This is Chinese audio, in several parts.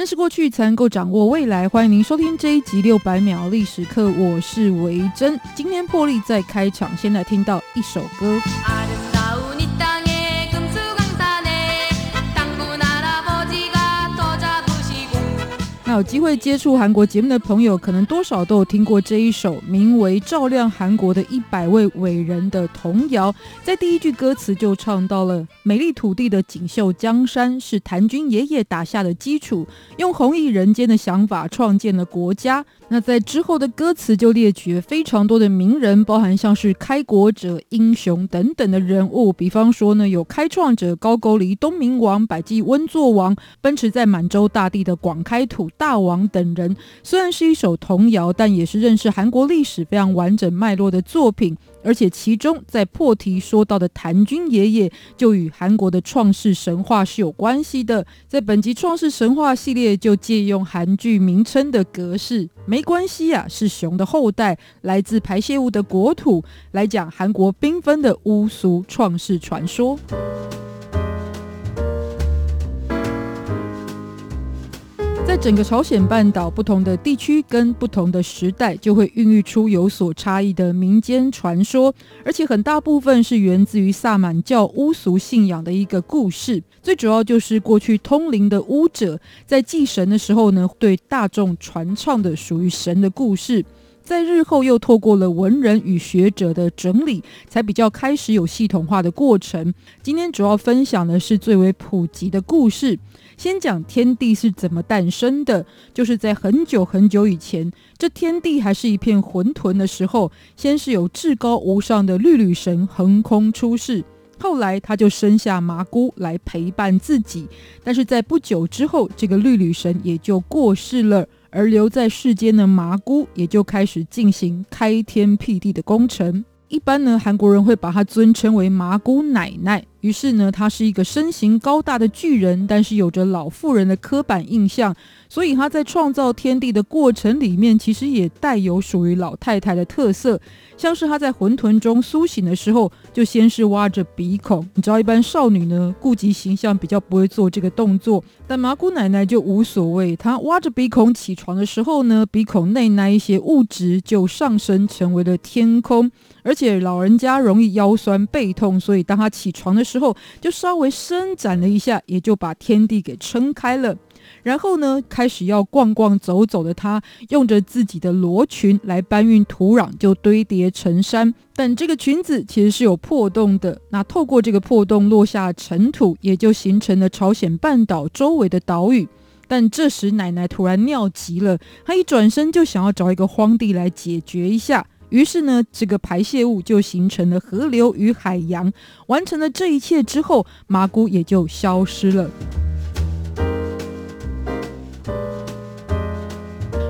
认识过去，才能够掌握未来。欢迎您收听这一集六百秒历史课，我是维珍。今天破例在开场，先来听到一首歌。有机会接触韩国节目的朋友，可能多少都有听过这一首名为《照亮韩国的一百位伟人》的童谣。在第一句歌词就唱到了：“美丽土地的锦绣江山，是谭军爷爷打下的基础，用弘毅人间的想法创建了国家。”那在之后的歌词就列举了非常多的名人，包含像是开国者、英雄等等的人物。比方说呢，有开创者高句丽东明王、百济温作王、奔驰在满洲大地的广开土大王等人。虽然是一首童谣，但也是认识韩国历史非常完整脉络的作品。而且其中在破题说到的谭军爷爷，就与韩国的创世神话是有关系的。在本集创世神话系列，就借用韩剧名称的格式，没关系呀、啊，是熊的后代，来自排泄物的国土，来讲韩国缤纷的巫俗创世传说。在整个朝鲜半岛，不同的地区跟不同的时代，就会孕育出有所差异的民间传说，而且很大部分是源自于萨满教巫俗信仰的一个故事。最主要就是过去通灵的巫者在祭神的时候呢，对大众传唱的属于神的故事，在日后又透过了文人与学者的整理，才比较开始有系统化的过程。今天主要分享的是最为普及的故事。先讲天地是怎么诞生的，就是在很久很久以前，这天地还是一片混沌的时候，先是有至高无上的绿女神横空出世，后来他就生下麻姑来陪伴自己，但是在不久之后，这个绿女神也就过世了，而留在世间的麻姑也就开始进行开天辟地的工程。一般呢，韩国人会把她尊称为麻姑奶奶。于是呢，她是一个身形高大的巨人，但是有着老妇人的刻板印象，所以她在创造天地的过程里面，其实也带有属于老太太的特色。像是她在混沌中苏醒的时候，就先是挖着鼻孔。你知道，一般少女呢，顾及形象比较不会做这个动作，但麻姑奶奶就无所谓。她挖着鼻孔起床的时候呢，鼻孔内那一些物质就上升成为了天空。而且老人家容易腰酸背痛，所以当她起床的时，之后就稍微伸展了一下，也就把天地给撑开了。然后呢，开始要逛逛走走的他，用着自己的罗裙来搬运土壤，就堆叠成山。但这个裙子其实是有破洞的，那透过这个破洞落下尘土，也就形成了朝鲜半岛周围的岛屿。但这时奶奶突然尿急了，她一转身就想要找一个荒地来解决一下。于是呢，这个排泄物就形成了河流与海洋。完成了这一切之后，麻姑也就消失了。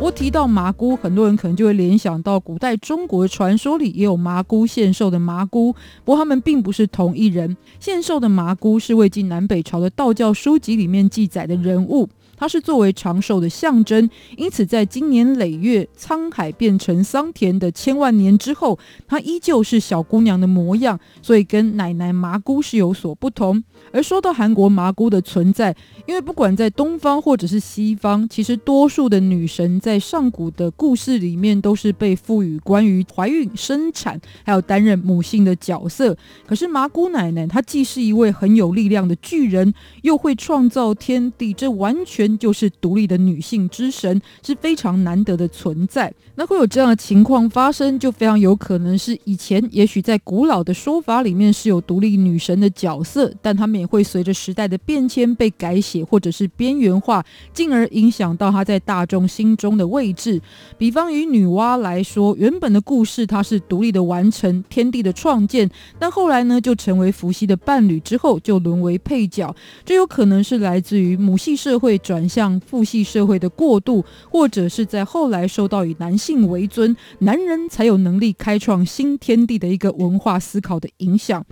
我提到麻姑，很多人可能就会联想到古代中国传说里也有麻姑献寿的麻姑，不过他们并不是同一人。献寿的麻姑是魏晋南北朝的道教书籍里面记载的人物。它是作为长寿的象征，因此在经年累月、沧海变成桑田的千万年之后，她依旧是小姑娘的模样，所以跟奶奶麻姑是有所不同。而说到韩国麻姑的存在，因为不管在东方或者是西方，其实多数的女神在上古的故事里面都是被赋予关于怀孕、生产，还有担任母性的角色。可是麻姑奶奶，她既是一位很有力量的巨人，又会创造天地，这完全。就是独立的女性之神，是非常难得的存在。那会有这样的情况发生，就非常有可能是以前也许在古老的说法里面是有独立女神的角色，但他们也会随着时代的变迁被改写或者是边缘化，进而影响到她在大众心中的位置。比方以女娲来说，原本的故事她是独立的完成天地的创建，但后来呢就成为伏羲的伴侣之后就沦为配角，这有可能是来自于母系社会转。转向父系社会的过渡，或者是在后来受到以男性为尊，男人才有能力开创新天地的一个文化思考的影响。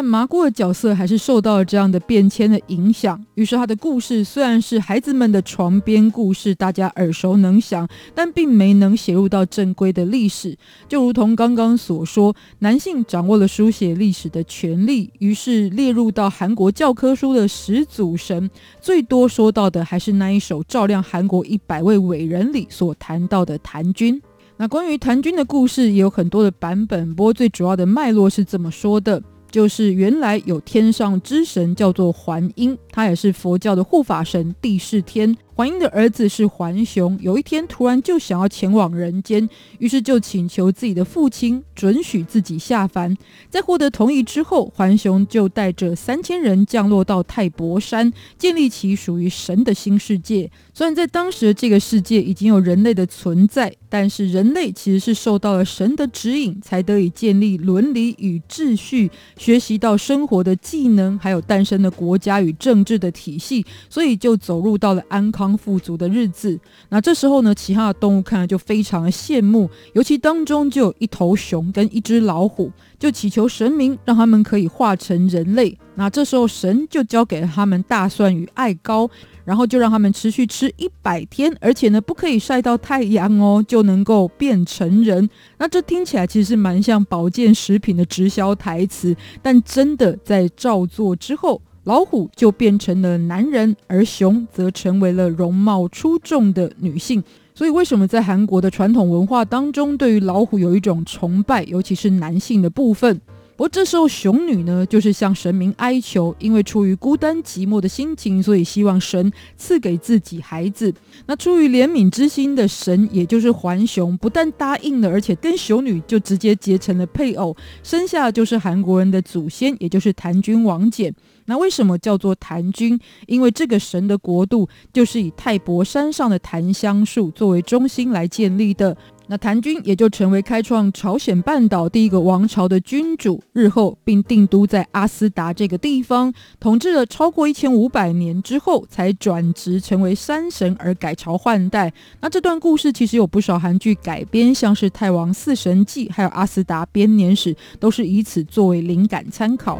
但麻姑的角色还是受到了这样的变迁的影响，于是他的故事虽然是孩子们的床边故事，大家耳熟能详，但并没能写入到正规的历史。就如同刚刚所说，男性掌握了书写历史的权利，于是列入到韩国教科书的始祖神，最多说到的还是那一首照亮韩国一百位伟人里所谈到的檀君。那关于檀君的故事也有很多的版本，不过最主要的脉络是这么说的。就是原来有天上之神叫做桓英，他也是佛教的护法神，帝释天。桓英的儿子是桓雄，有一天突然就想要前往人间，于是就请求自己的父亲准许自己下凡。在获得同意之后，桓雄就带着三千人降落到泰伯山，建立起属于神的新世界。虽然在当时的这个世界已经有人类的存在，但是人类其实是受到了神的指引，才得以建立伦理与秩序，学习到生活的技能，还有诞生的国家与政治的体系，所以就走入到了安康富足的日子，那这时候呢，其他的动物看了就非常的羡慕，尤其当中就有一头熊跟一只老虎，就祈求神明让他们可以化成人类。那这时候神就交给了他们大蒜与艾膏，然后就让他们持续吃一百天，而且呢不可以晒到太阳哦，就能够变成人。那这听起来其实是蛮像保健食品的直销台词，但真的在照做之后。老虎就变成了男人，而熊则成为了容貌出众的女性。所以，为什么在韩国的传统文化当中，对于老虎有一种崇拜，尤其是男性的部分？不过这时候，熊女呢，就是向神明哀求，因为出于孤单寂寞的心情，所以希望神赐给自己孩子。那出于怜悯之心的神，也就是桓雄，不但答应了，而且跟熊女就直接结成了配偶，生下就是韩国人的祖先，也就是檀君王翦。那为什么叫做檀君？因为这个神的国度就是以泰伯山上的檀香树作为中心来建立的。那檀君也就成为开创朝鲜半岛第一个王朝的君主，日后并定都在阿斯达这个地方，统治了超过一千五百年之后，才转职成为山神而改朝换代。那这段故事其实有不少韩剧改编，像是《太王四神记》还有《阿斯达编年史》，都是以此作为灵感参考。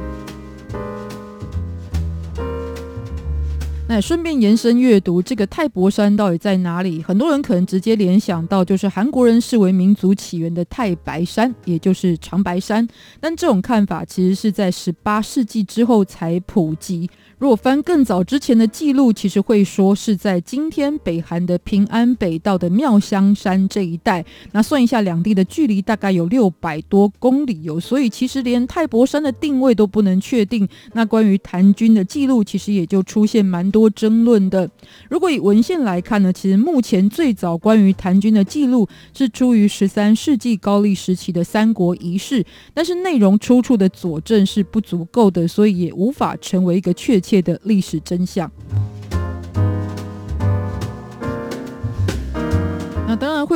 那顺便延伸阅读，这个泰伯山到底在哪里？很多人可能直接联想到就是韩国人视为民族起源的太白山，也就是长白山。但这种看法其实是在十八世纪之后才普及。如果翻更早之前的记录，其实会说是在今天北韩的平安北道的妙香山这一带。那算一下两地的距离，大概有六百多公里有，所以其实连泰伯山的定位都不能确定。那关于谭军的记录，其实也就出现蛮多多争论的。如果以文献来看呢，其实目前最早关于谭军的记录是出于十三世纪高丽时期的三国仪式，但是内容出处的佐证是不足够的，所以也无法成为一个确。切的历史真相。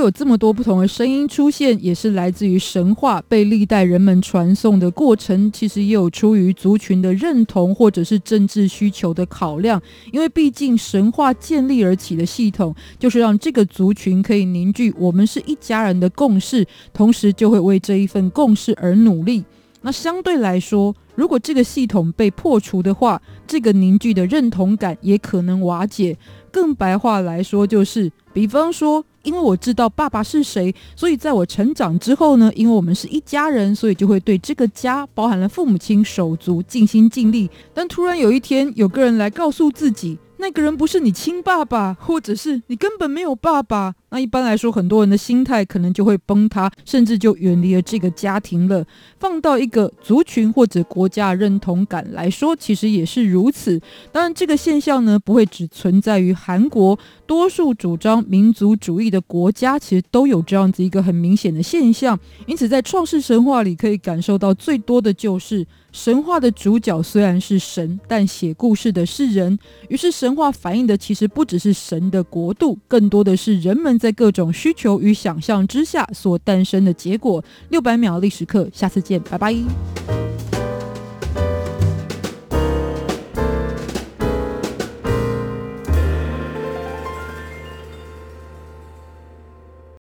有这么多不同的声音出现，也是来自于神话被历代人们传颂的过程。其实也有出于族群的认同，或者是政治需求的考量。因为毕竟神话建立而起的系统，就是让这个族群可以凝聚“我们是一家人”的共识，同时就会为这一份共识而努力。那相对来说，如果这个系统被破除的话，这个凝聚的认同感也可能瓦解。更白话来说，就是，比方说，因为我知道爸爸是谁，所以在我成长之后呢，因为我们是一家人，所以就会对这个家，包含了父母亲手足，尽心尽力。但突然有一天，有个人来告诉自己，那个人不是你亲爸爸，或者是你根本没有爸爸。那一般来说，很多人的心态可能就会崩塌，甚至就远离了这个家庭了。放到一个族群或者国家认同感来说，其实也是如此。当然，这个现象呢，不会只存在于韩国，多数主张民族主义的国家其实都有这样子一个很明显的现象。因此，在创世神话里可以感受到最多的就是神话的主角虽然是神，但写故事的是人。于是，神话反映的其实不只是神的国度，更多的是人们。在各种需求与想象之下所诞生的结果。六百秒历史课，下次见，拜拜。